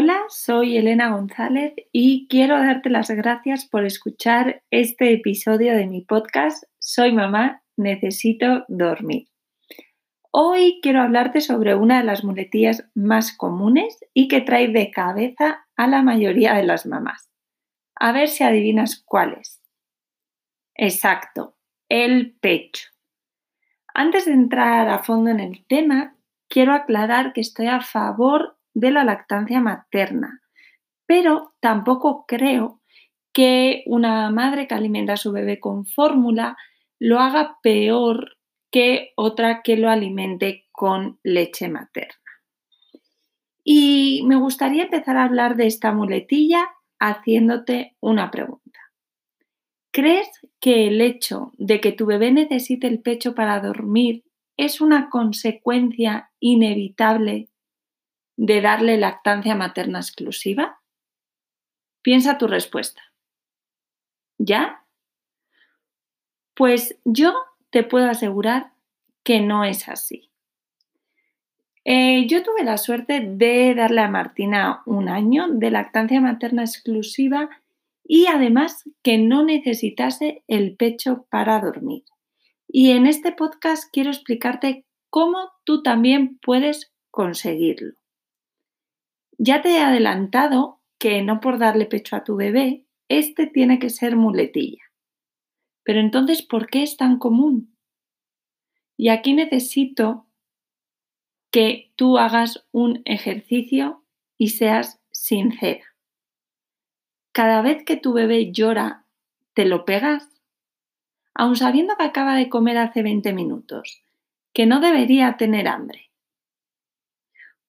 Hola, soy Elena González y quiero darte las gracias por escuchar este episodio de mi podcast Soy mamá, necesito dormir. Hoy quiero hablarte sobre una de las muletillas más comunes y que trae de cabeza a la mayoría de las mamás. A ver si adivinas cuál es. Exacto, el pecho. Antes de entrar a fondo en el tema, quiero aclarar que estoy a favor de la lactancia materna, pero tampoco creo que una madre que alimenta a su bebé con fórmula lo haga peor que otra que lo alimente con leche materna. Y me gustaría empezar a hablar de esta muletilla haciéndote una pregunta. ¿Crees que el hecho de que tu bebé necesite el pecho para dormir es una consecuencia inevitable de darle lactancia materna exclusiva? Piensa tu respuesta. ¿Ya? Pues yo te puedo asegurar que no es así. Eh, yo tuve la suerte de darle a Martina un año de lactancia materna exclusiva y además que no necesitase el pecho para dormir. Y en este podcast quiero explicarte cómo tú también puedes conseguirlo. Ya te he adelantado que no por darle pecho a tu bebé, este tiene que ser muletilla. Pero entonces, ¿por qué es tan común? Y aquí necesito que tú hagas un ejercicio y seas sincera. Cada vez que tu bebé llora, ¿te lo pegas? Aun sabiendo que acaba de comer hace 20 minutos, que no debería tener hambre.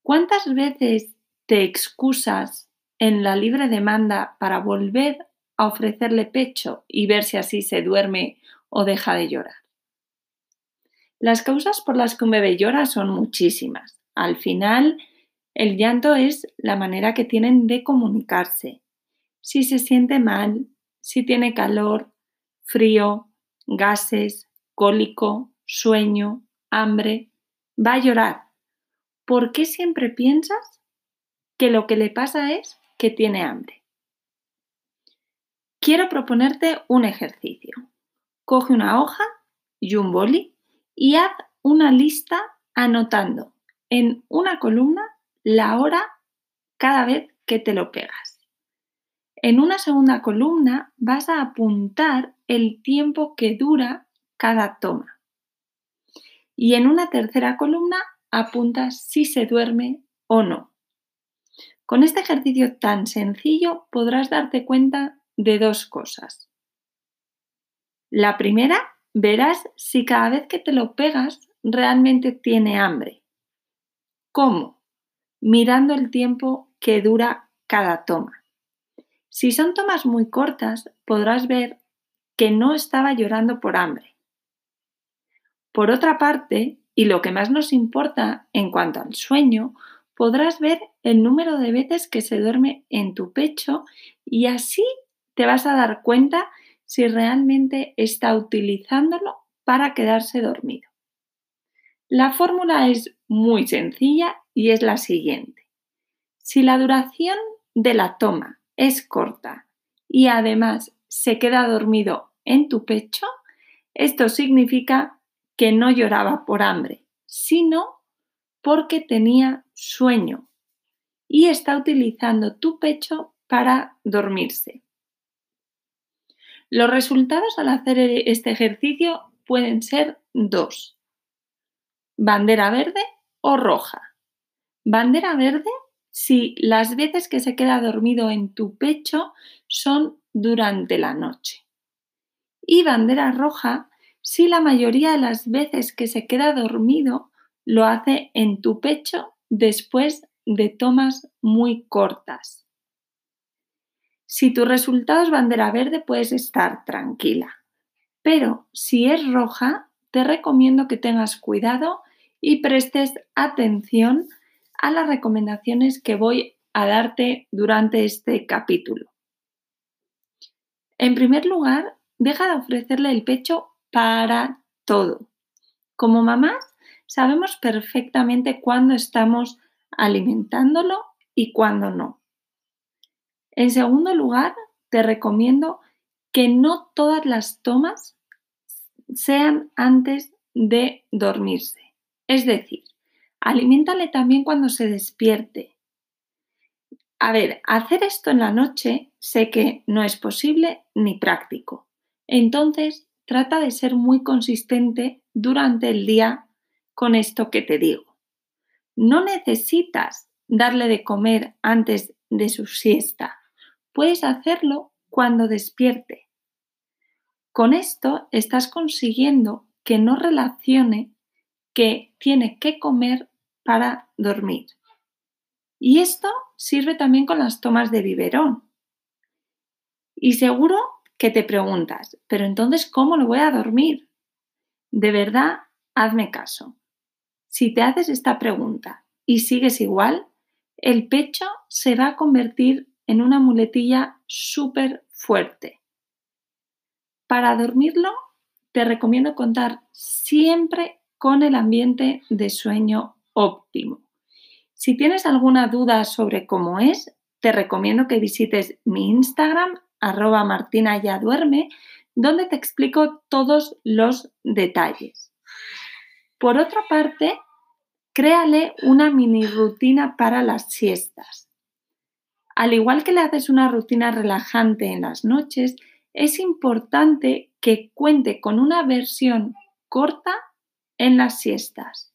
¿Cuántas veces te excusas en la libre demanda para volver a ofrecerle pecho y ver si así se duerme o deja de llorar. Las causas por las que un bebé llora son muchísimas. Al final, el llanto es la manera que tienen de comunicarse. Si se siente mal, si tiene calor, frío, gases, cólico, sueño, hambre, va a llorar. ¿Por qué siempre piensas que lo que le pasa es que tiene hambre. Quiero proponerte un ejercicio. Coge una hoja y un boli y haz una lista anotando en una columna la hora cada vez que te lo pegas. En una segunda columna vas a apuntar el tiempo que dura cada toma. Y en una tercera columna apuntas si se duerme o no. Con este ejercicio tan sencillo podrás darte cuenta de dos cosas. La primera, verás si cada vez que te lo pegas realmente tiene hambre. ¿Cómo? Mirando el tiempo que dura cada toma. Si son tomas muy cortas, podrás ver que no estaba llorando por hambre. Por otra parte, y lo que más nos importa en cuanto al sueño, podrás ver el número de veces que se duerme en tu pecho y así te vas a dar cuenta si realmente está utilizándolo para quedarse dormido. La fórmula es muy sencilla y es la siguiente. Si la duración de la toma es corta y además se queda dormido en tu pecho, esto significa que no lloraba por hambre, sino porque tenía sueño y está utilizando tu pecho para dormirse. Los resultados al hacer este ejercicio pueden ser dos. Bandera verde o roja. Bandera verde si las veces que se queda dormido en tu pecho son durante la noche. Y bandera roja si la mayoría de las veces que se queda dormido lo hace en tu pecho después de tomas muy cortas. Si tu resultado es bandera verde, puedes estar tranquila. Pero si es roja, te recomiendo que tengas cuidado y prestes atención a las recomendaciones que voy a darte durante este capítulo. En primer lugar, deja de ofrecerle el pecho para todo. Como mamás, sabemos perfectamente cuándo estamos alimentándolo y cuándo no. En segundo lugar, te recomiendo que no todas las tomas sean antes de dormirse. Es decir, aliméntale también cuando se despierte. A ver, hacer esto en la noche sé que no es posible ni práctico. Entonces, trata de ser muy consistente durante el día con esto que te digo. No necesitas darle de comer antes de su siesta. Puedes hacerlo cuando despierte. Con esto estás consiguiendo que no relacione que tiene que comer para dormir. Y esto sirve también con las tomas de biberón. Y seguro que te preguntas, pero entonces, ¿cómo lo voy a dormir? De verdad, hazme caso. Si te haces esta pregunta y sigues igual, el pecho se va a convertir en una muletilla súper fuerte. Para dormirlo, te recomiendo contar siempre con el ambiente de sueño óptimo. Si tienes alguna duda sobre cómo es, te recomiendo que visites mi Instagram, arroba martina ya duerme, donde te explico todos los detalles. Por otra parte, créale una mini rutina para las siestas. Al igual que le haces una rutina relajante en las noches, es importante que cuente con una versión corta en las siestas.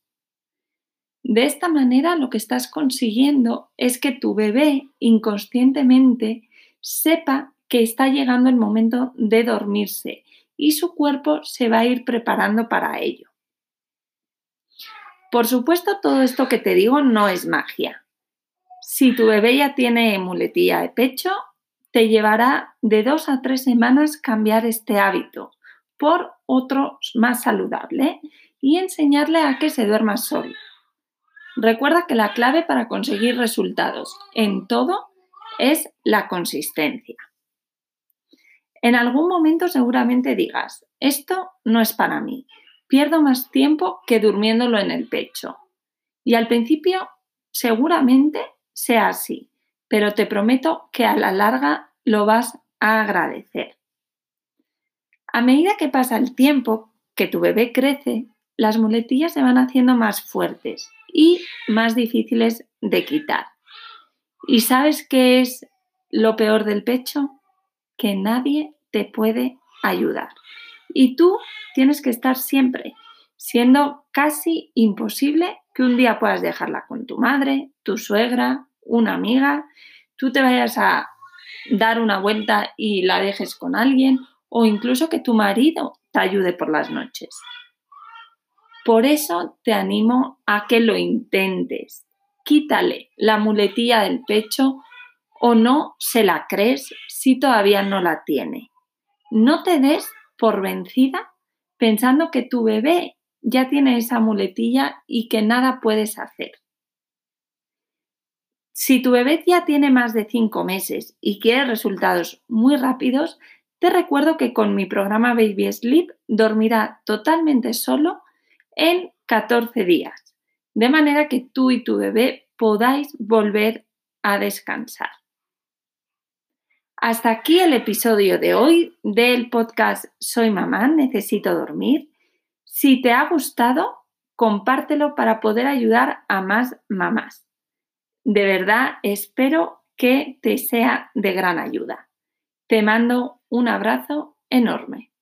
De esta manera lo que estás consiguiendo es que tu bebé inconscientemente sepa que está llegando el momento de dormirse y su cuerpo se va a ir preparando para ello. Por supuesto, todo esto que te digo no es magia. Si tu bebé ya tiene muletilla de pecho, te llevará de dos a tres semanas cambiar este hábito por otro más saludable y enseñarle a que se duerma solo. Recuerda que la clave para conseguir resultados en todo es la consistencia. En algún momento seguramente digas, esto no es para mí, pierdo más tiempo que durmiéndolo en el pecho. Y al principio seguramente sea así, pero te prometo que a la larga lo vas a agradecer. A medida que pasa el tiempo, que tu bebé crece, las muletillas se van haciendo más fuertes y más difíciles de quitar. ¿Y sabes qué es lo peor del pecho? Que nadie te puede ayudar. Y tú tienes que estar siempre, siendo casi imposible que un día puedas dejarla con tu madre, tu suegra, una amiga, tú te vayas a dar una vuelta y la dejes con alguien o incluso que tu marido te ayude por las noches. Por eso te animo a que lo intentes. Quítale la muletilla del pecho o no se la crees si todavía no la tiene. No te des por vencida pensando que tu bebé ya tiene esa muletilla y que nada puedes hacer. Si tu bebé ya tiene más de 5 meses y quiere resultados muy rápidos, te recuerdo que con mi programa Baby Sleep dormirá totalmente solo en 14 días, de manera que tú y tu bebé podáis volver a descansar. Hasta aquí el episodio de hoy del podcast Soy mamá, necesito dormir. Si te ha gustado, compártelo para poder ayudar a más mamás. De verdad, espero que te sea de gran ayuda. Te mando un abrazo enorme.